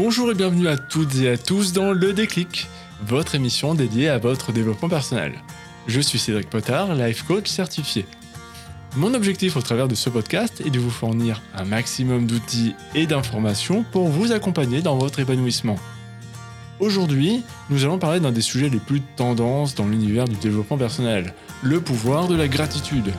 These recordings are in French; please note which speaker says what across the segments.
Speaker 1: Bonjour et bienvenue à toutes et à tous dans Le Déclic, votre émission dédiée à votre développement personnel. Je suis Cédric Potard, life coach certifié. Mon objectif au travers de ce podcast est de vous fournir un maximum d'outils et d'informations pour vous accompagner dans votre épanouissement. Aujourd'hui, nous allons parler d'un des sujets les plus tendances dans l'univers du développement personnel, le pouvoir de la gratitude.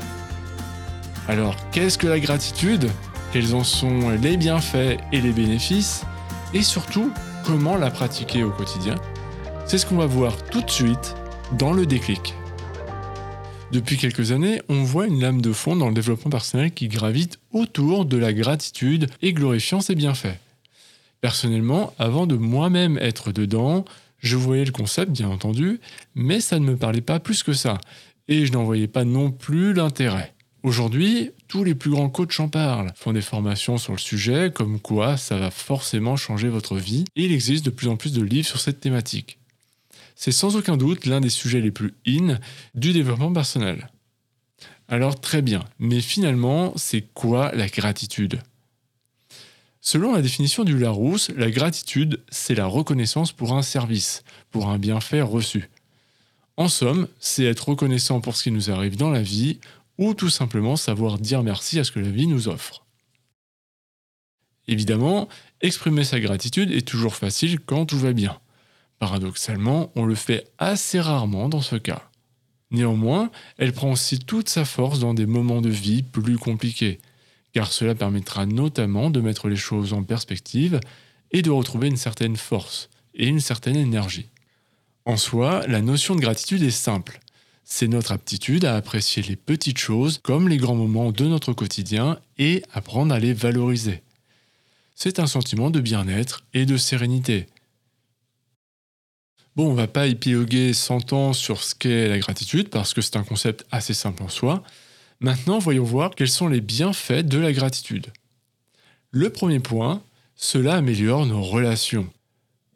Speaker 1: Alors, qu'est-ce que la gratitude? Quels en sont les bienfaits et les bénéfices? Et surtout comment la pratiquer au quotidien, c'est ce qu'on va voir tout de suite dans le déclic. Depuis quelques années, on voit une lame de fond dans le développement personnel qui gravite autour de la gratitude et glorifiant ses bienfaits. Personnellement, avant de moi-même être dedans, je voyais le concept, bien entendu, mais ça ne me parlait pas plus que ça, et je n'en voyais pas non plus l'intérêt. Aujourd'hui, tous les plus grands coachs en parlent, font des formations sur le sujet, comme quoi ça va forcément changer votre vie, et il existe de plus en plus de livres sur cette thématique. C'est sans aucun doute l'un des sujets les plus in du développement personnel. Alors très bien, mais finalement, c'est quoi la gratitude? Selon la définition du Larousse, la gratitude, c'est la reconnaissance pour un service, pour un bienfait reçu. En somme, c'est être reconnaissant pour ce qui nous arrive dans la vie ou tout simplement savoir dire merci à ce que la vie nous offre. Évidemment, exprimer sa gratitude est toujours facile quand tout va bien. Paradoxalement, on le fait assez rarement dans ce cas. Néanmoins, elle prend aussi toute sa force dans des moments de vie plus compliqués, car cela permettra notamment de mettre les choses en perspective et de retrouver une certaine force et une certaine énergie. En soi, la notion de gratitude est simple. C'est notre aptitude à apprécier les petites choses comme les grands moments de notre quotidien et apprendre à les valoriser. C'est un sentiment de bien-être et de sérénité. Bon, on va pas épiloguer 100 ans sur ce qu'est la gratitude parce que c'est un concept assez simple en soi. Maintenant, voyons voir quels sont les bienfaits de la gratitude. Le premier point, cela améliore nos relations.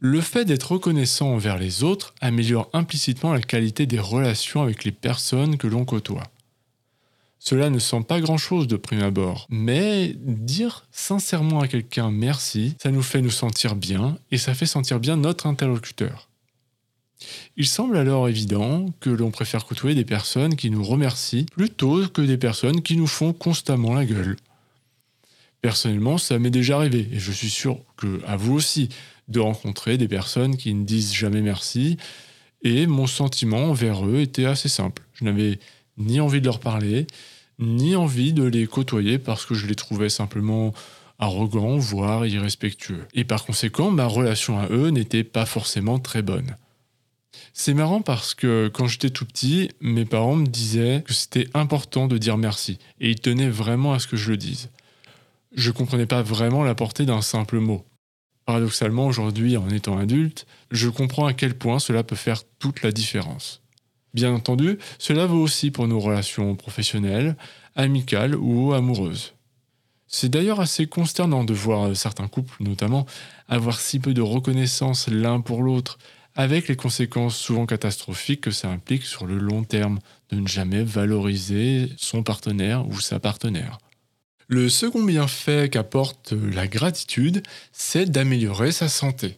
Speaker 1: Le fait d'être reconnaissant envers les autres améliore implicitement la qualité des relations avec les personnes que l'on côtoie. Cela ne sent pas grand-chose de prime abord, mais dire sincèrement à quelqu'un merci, ça nous fait nous sentir bien et ça fait sentir bien notre interlocuteur. Il semble alors évident que l'on préfère côtoyer des personnes qui nous remercient plutôt que des personnes qui nous font constamment la gueule. Personnellement, ça m'est déjà arrivé et je suis sûr que à vous aussi de rencontrer des personnes qui ne disent jamais merci. Et mon sentiment envers eux était assez simple. Je n'avais ni envie de leur parler, ni envie de les côtoyer parce que je les trouvais simplement arrogants, voire irrespectueux. Et par conséquent, ma relation à eux n'était pas forcément très bonne. C'est marrant parce que quand j'étais tout petit, mes parents me disaient que c'était important de dire merci, et ils tenaient vraiment à ce que je le dise. Je ne comprenais pas vraiment la portée d'un simple mot. Paradoxalement, aujourd'hui, en étant adulte, je comprends à quel point cela peut faire toute la différence. Bien entendu, cela vaut aussi pour nos relations professionnelles, amicales ou amoureuses. C'est d'ailleurs assez consternant de voir certains couples, notamment, avoir si peu de reconnaissance l'un pour l'autre, avec les conséquences souvent catastrophiques que ça implique sur le long terme, de ne jamais valoriser son partenaire ou sa partenaire. Le second bienfait qu'apporte la gratitude, c'est d'améliorer sa santé.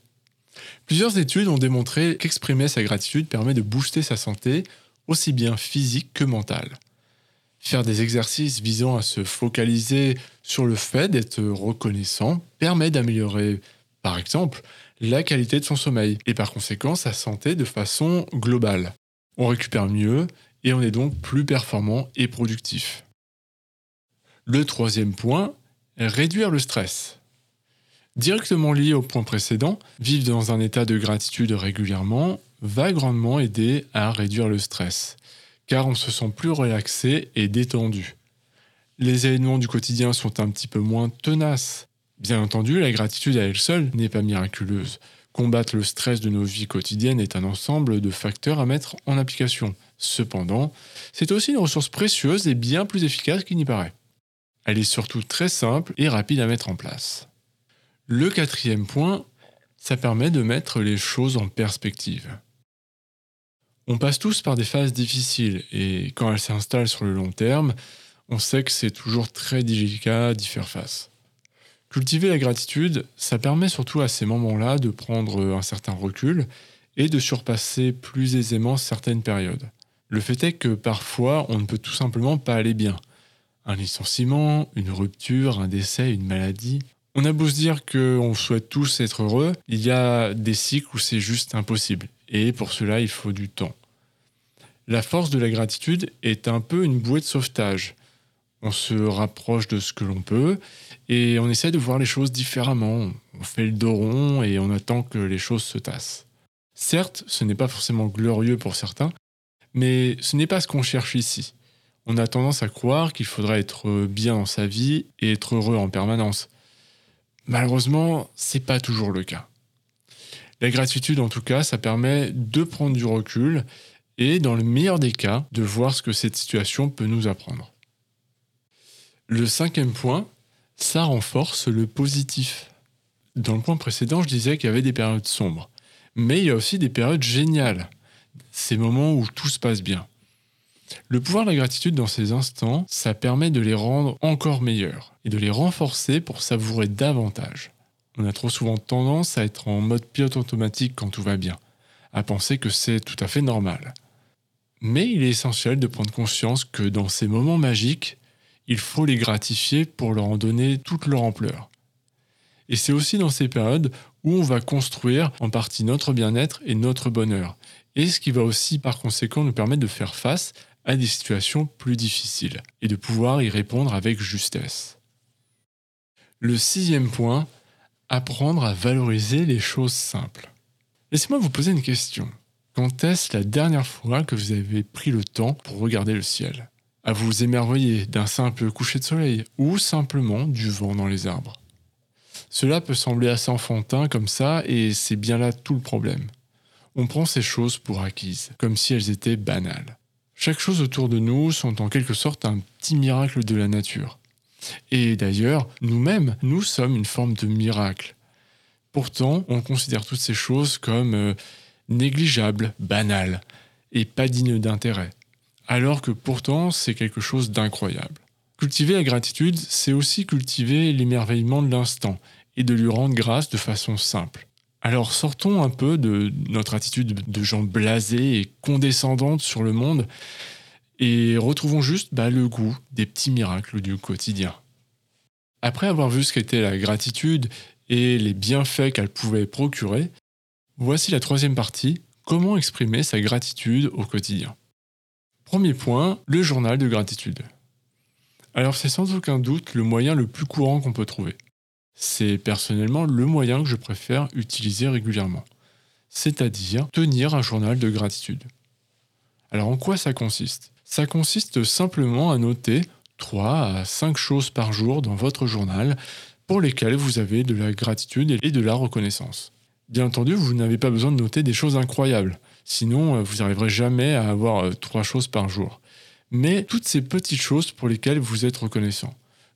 Speaker 1: Plusieurs études ont démontré qu'exprimer sa gratitude permet de booster sa santé, aussi bien physique que mentale. Faire des exercices visant à se focaliser sur le fait d'être reconnaissant permet d'améliorer, par exemple, la qualité de son sommeil et par conséquent sa santé de façon globale. On récupère mieux et on est donc plus performant et productif. Le troisième point, réduire le stress. Directement lié au point précédent, vivre dans un état de gratitude régulièrement va grandement aider à réduire le stress, car on se sent plus relaxé et détendu. Les événements du quotidien sont un petit peu moins tenaces. Bien entendu, la gratitude à elle seule n'est pas miraculeuse. Combattre le stress de nos vies quotidiennes est un ensemble de facteurs à mettre en application. Cependant, c'est aussi une ressource précieuse et bien plus efficace qu'il n'y paraît. Elle est surtout très simple et rapide à mettre en place. Le quatrième point, ça permet de mettre les choses en perspective. On passe tous par des phases difficiles et quand elles s'installent sur le long terme, on sait que c'est toujours très délicat d'y faire face. Cultiver la gratitude, ça permet surtout à ces moments-là de prendre un certain recul et de surpasser plus aisément certaines périodes. Le fait est que parfois, on ne peut tout simplement pas aller bien. Un licenciement, une rupture, un décès, une maladie. On a beau se dire qu'on souhaite tous être heureux, il y a des cycles où c'est juste impossible. Et pour cela, il faut du temps. La force de la gratitude est un peu une bouée de sauvetage. On se rapproche de ce que l'on peut et on essaie de voir les choses différemment. On fait le dos rond et on attend que les choses se tassent. Certes, ce n'est pas forcément glorieux pour certains, mais ce n'est pas ce qu'on cherche ici. On a tendance à croire qu'il faudrait être bien dans sa vie et être heureux en permanence. Malheureusement, c'est pas toujours le cas. La gratitude, en tout cas, ça permet de prendre du recul et, dans le meilleur des cas, de voir ce que cette situation peut nous apprendre. Le cinquième point, ça renforce le positif. Dans le point précédent, je disais qu'il y avait des périodes sombres, mais il y a aussi des périodes géniales, ces moments où tout se passe bien. Le pouvoir de la gratitude dans ces instants, ça permet de les rendre encore meilleurs et de les renforcer pour savourer davantage. On a trop souvent tendance à être en mode pilote automatique quand tout va bien, à penser que c'est tout à fait normal. Mais il est essentiel de prendre conscience que dans ces moments magiques, il faut les gratifier pour leur en donner toute leur ampleur. Et c'est aussi dans ces périodes où on va construire en partie notre bien-être et notre bonheur, et ce qui va aussi par conséquent nous permettre de faire face à des situations plus difficiles et de pouvoir y répondre avec justesse. Le sixième point, apprendre à valoriser les choses simples. Laissez-moi vous poser une question. Quand est-ce la dernière fois que vous avez pris le temps pour regarder le ciel? À vous émerveiller d'un simple coucher de soleil ou simplement du vent dans les arbres? Cela peut sembler assez enfantin comme ça et c'est bien là tout le problème. On prend ces choses pour acquises, comme si elles étaient banales. Chaque chose autour de nous sont en quelque sorte un petit miracle de la nature. Et d'ailleurs, nous-mêmes, nous sommes une forme de miracle. Pourtant, on considère toutes ces choses comme euh, négligeables, banales, et pas dignes d'intérêt. Alors que pourtant, c'est quelque chose d'incroyable. Cultiver la gratitude, c'est aussi cultiver l'émerveillement de l'instant, et de lui rendre grâce de façon simple. Alors sortons un peu de notre attitude de gens blasés et condescendante sur le monde et retrouvons juste bah, le goût des petits miracles du quotidien. Après avoir vu ce qu'était la gratitude et les bienfaits qu'elle pouvait procurer, voici la troisième partie, comment exprimer sa gratitude au quotidien. Premier point, le journal de gratitude. Alors c'est sans aucun doute le moyen le plus courant qu'on peut trouver. C'est personnellement le moyen que je préfère utiliser régulièrement, c'est-à-dire tenir un journal de gratitude. Alors en quoi ça consiste? Ça consiste simplement à noter 3 à 5 choses par jour dans votre journal pour lesquelles vous avez de la gratitude et de la reconnaissance. Bien entendu, vous n'avez pas besoin de noter des choses incroyables, sinon euh, vous n'arriverez jamais à avoir 3 euh, choses par jour. Mais toutes ces petites choses pour lesquelles vous êtes reconnaissant,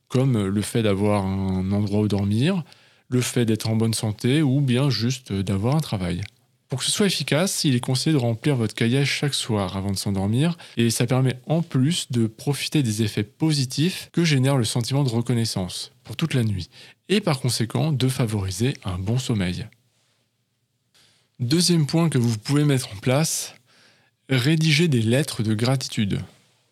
Speaker 1: comme euh, le fait d'avoir un endroit où dormir, le fait d'être en bonne santé ou bien juste d'avoir un travail. Pour que ce soit efficace, il est conseillé de remplir votre cahier chaque soir avant de s'endormir et ça permet en plus de profiter des effets positifs que génère le sentiment de reconnaissance pour toute la nuit et par conséquent de favoriser un bon sommeil. Deuxième point que vous pouvez mettre en place, rédiger des lettres de gratitude.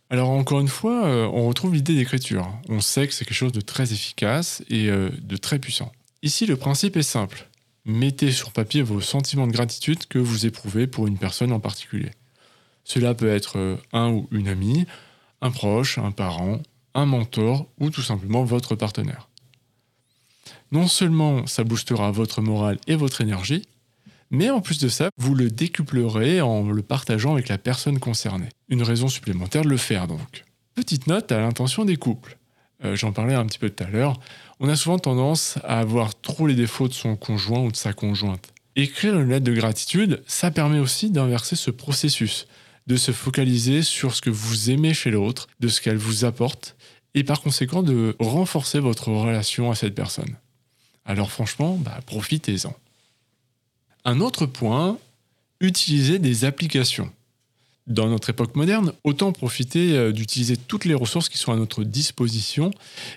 Speaker 1: Alors encore une fois, euh, on retrouve l'idée d'écriture. On sait que c'est quelque chose de très efficace et euh, de très puissant. Ici, le principe est simple mettez sur papier vos sentiments de gratitude que vous éprouvez pour une personne en particulier. Cela peut être euh, un ou une amie, un proche, un parent, un mentor ou tout simplement votre partenaire. Non seulement ça boostera votre morale et votre énergie, mais en plus de ça, vous le décuplerez en le partageant avec la personne concernée. Une raison supplémentaire de le faire donc. Petite note à l'intention des couples. Euh, j'en parlais un petit peu tout à l'heure, on a souvent tendance à avoir trop les défauts de son conjoint ou de sa conjointe. Écrire une lettre de gratitude, ça permet aussi d'inverser ce processus, de se focaliser sur ce que vous aimez chez l'autre, de ce qu'elle vous apporte, et par conséquent de renforcer votre relation à cette personne. Alors franchement, bah, profitez-en. Un autre point, utilisez des applications. Dans notre époque moderne, autant profiter euh, d'utiliser toutes les ressources qui sont à notre disposition,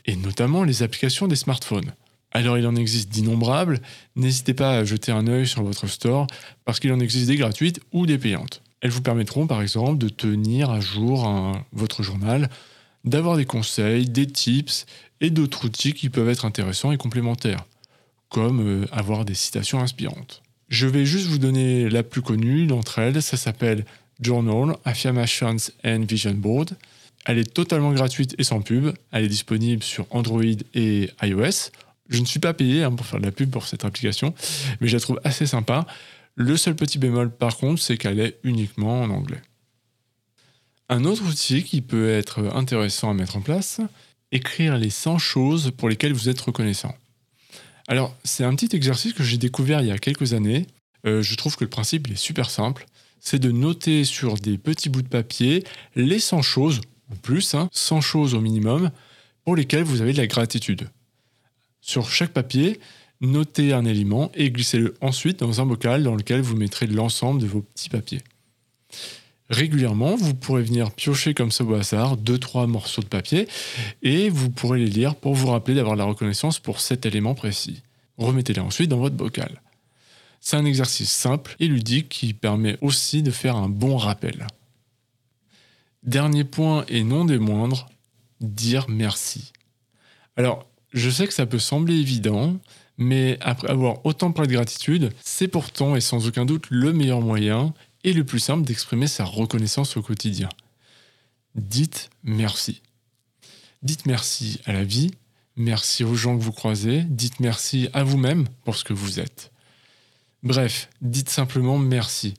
Speaker 1: et notamment les applications des smartphones. Alors il en existe d'innombrables, n'hésitez pas à jeter un œil sur votre store parce qu'il en existe des gratuites ou des payantes. Elles vous permettront par exemple de tenir à jour votre journal, d'avoir des conseils, des tips et d'autres outils qui peuvent être intéressants et complémentaires, comme euh, avoir des citations inspirantes. Je vais juste vous donner la plus connue d'entre elles, ça s'appelle Journal, Affirmations and Vision Board. Elle est totalement gratuite et sans pub, elle est disponible sur Android et iOS. Je ne suis pas payé hein, pour faire de la pub pour cette application, mais je la trouve assez sympa. Le seul petit bémol par contre, c'est qu'elle est uniquement en anglais. Un autre outil qui peut être intéressant à mettre en place, écrire les 100 choses pour lesquelles vous êtes reconnaissant. Alors, c'est un petit exercice que j'ai découvert il y a quelques années. Euh, je trouve que le principe est super simple. C'est de noter sur des petits bouts de papier les 100 choses, ou plus, 100 hein, choses au minimum, pour lesquelles vous avez de la gratitude. Sur chaque papier, notez un élément et glissez-le ensuite dans un bocal dans lequel vous mettrez l'ensemble de vos petits papiers. Régulièrement, vous pourrez venir piocher comme ça au hasard deux trois morceaux de papier et vous pourrez les lire pour vous rappeler d'avoir la reconnaissance pour cet élément précis. Remettez-les ensuite dans votre bocal. C'est un exercice simple et ludique qui permet aussi de faire un bon rappel. Dernier point et non des moindres, dire merci. Alors, je sais que ça peut sembler évident, mais après avoir autant parlé de gratitude, c'est pourtant et sans aucun doute le meilleur moyen et le plus simple d'exprimer sa reconnaissance au quotidien. Dites merci. Dites merci à la vie, merci aux gens que vous croisez, dites merci à vous-même pour ce que vous êtes. Bref, dites simplement merci,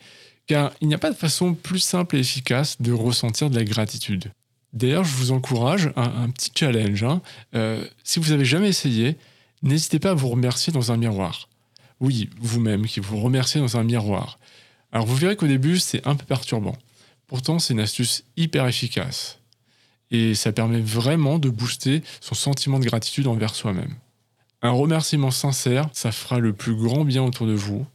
Speaker 1: car il n'y a pas de façon plus simple et efficace de ressentir de la gratitude. D'ailleurs, je vous encourage à un, petit challenge. Hein. Euh, si vous n'avez jamais essayé, n'hésitez pas à vous remercier dans un miroir. Oui, vous-même qui vous remerciez dans un miroir. Alors vous verrez qu'au début, c'est un peu perturbant. Pourtant, c'est une astuce hyper efficace. Et ça permet vraiment de booster son sentiment de gratitude envers soi-même. Un remerciement sincère, ça fera le plus grand bien autour de vous.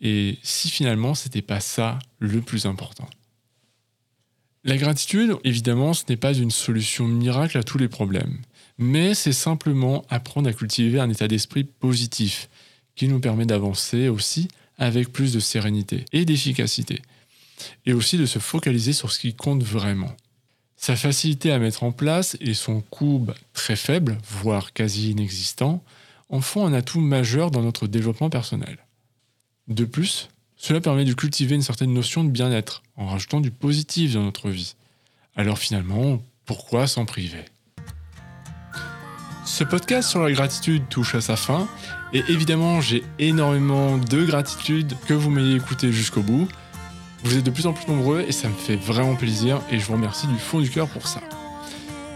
Speaker 1: Et si finalement, c'était pas ça le plus important. La gratitude, évidemment, ce n'est pas une solution miracle à tous les problèmes, mais c'est simplement apprendre à cultiver un état d'esprit positif qui nous permet d'avancer aussi avec plus de sérénité et d'efficacité, et aussi de se focaliser sur ce qui compte vraiment. Sa facilité à mettre en place et son coût très faible, voire quasi inexistant, en font un atout majeur dans notre développement personnel. De plus, cela permet de cultiver une certaine notion de bien-être en rajoutant du positif dans notre vie. Alors finalement, pourquoi s'en priver? Ce podcast sur la gratitude touche à sa fin et évidemment j'ai énormément de gratitude que vous m'ayez écouté jusqu'au bout. Vous êtes de plus en plus nombreux et ça me fait vraiment plaisir et je vous remercie du fond du cœur pour ça.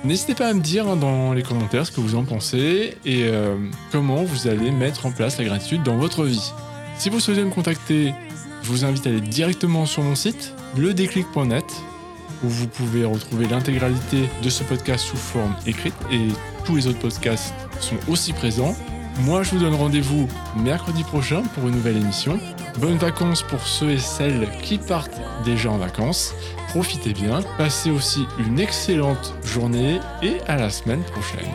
Speaker 1: N'hésitez pas à me dire dans les commentaires ce que vous en pensez et euh, comment vous allez mettre en place la gratitude dans votre vie. Si vous souhaitez me contacter, je vous invite à aller directement sur mon site, ledéclic.net, où vous pouvez retrouver l'intégralité de ce podcast sous forme écrite et tous les autres podcasts sont aussi présents. Moi, je vous donne rendez-vous mercredi prochain pour une nouvelle émission. Bonnes vacances pour ceux et celles qui partent déjà en vacances. Profitez bien, passez aussi une excellente journée et à la semaine prochaine.